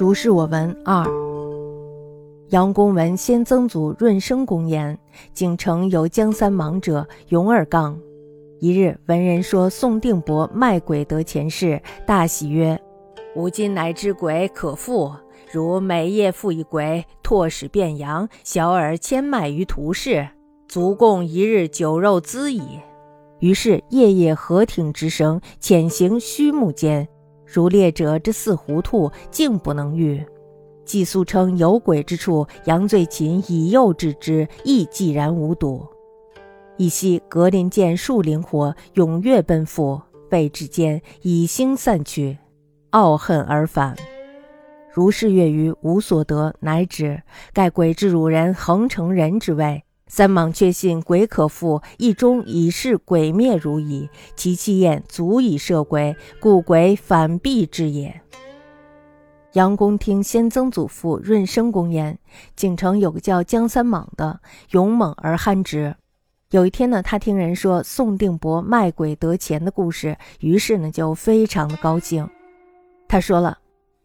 如是我闻二。杨公闻先曾祖润生公言，景城有江三莽者，勇而刚。一日闻人说宋定伯卖鬼得钱事，大喜曰：“吾今乃知鬼可复。如每夜复一鬼，拓使变阳，小尔千卖于屠市，足供一日酒肉资矣。”于是夜夜合挺之声，潜行虚木间，如猎者之似糊涂，竟不能御。既素称有鬼之处，杨醉琴以诱之之，亦寂然无睹。一夕，格林见树灵火，踊跃奔赴，未至间，已星散去，懊恨而返。如是月余，无所得，乃止。盖鬼之辱人，恒成人之位。三莽确信鬼可复，一中已是鬼灭如矣。其气焰足以摄鬼，故鬼反避之也。杨公听先曾祖父润生公言，景城有个叫姜三莽的，勇猛而憨直。有一天呢，他听人说宋定伯卖鬼得钱的故事，于是呢就非常的高兴。他说了：“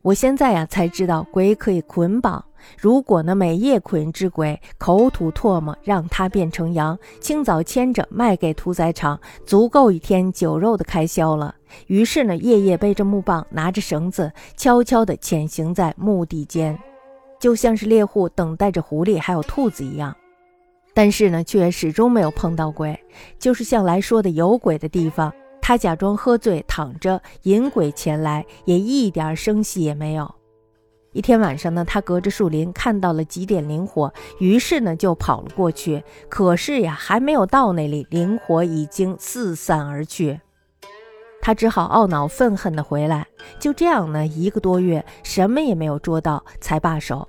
我现在呀才知道鬼可以捆绑，如果呢每夜捆只鬼，口吐唾沫，让它变成羊，清早牵着卖给屠宰场，足够一天酒肉的开销了。”于是呢，夜夜背着木棒，拿着绳子，悄悄地潜行在墓地间，就像是猎户等待着狐狸还有兔子一样。但是呢，却始终没有碰到鬼。就是向来说的有鬼的地方，他假装喝醉躺着，引鬼前来，也一点声息也没有。一天晚上呢，他隔着树林看到了几点灵火，于是呢就跑了过去。可是呀，还没有到那里，灵火已经四散而去。他只好懊恼愤恨地回来。就这样呢，一个多月，什么也没有捉到，才罢手。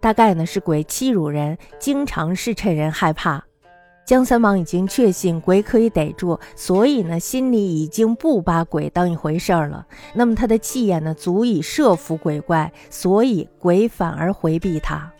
大概呢是鬼欺辱人，经常是趁人害怕。江三王已经确信鬼可以逮住，所以呢心里已经不把鬼当一回事儿了。那么他的气焰呢足以慑服鬼怪，所以鬼反而回避他。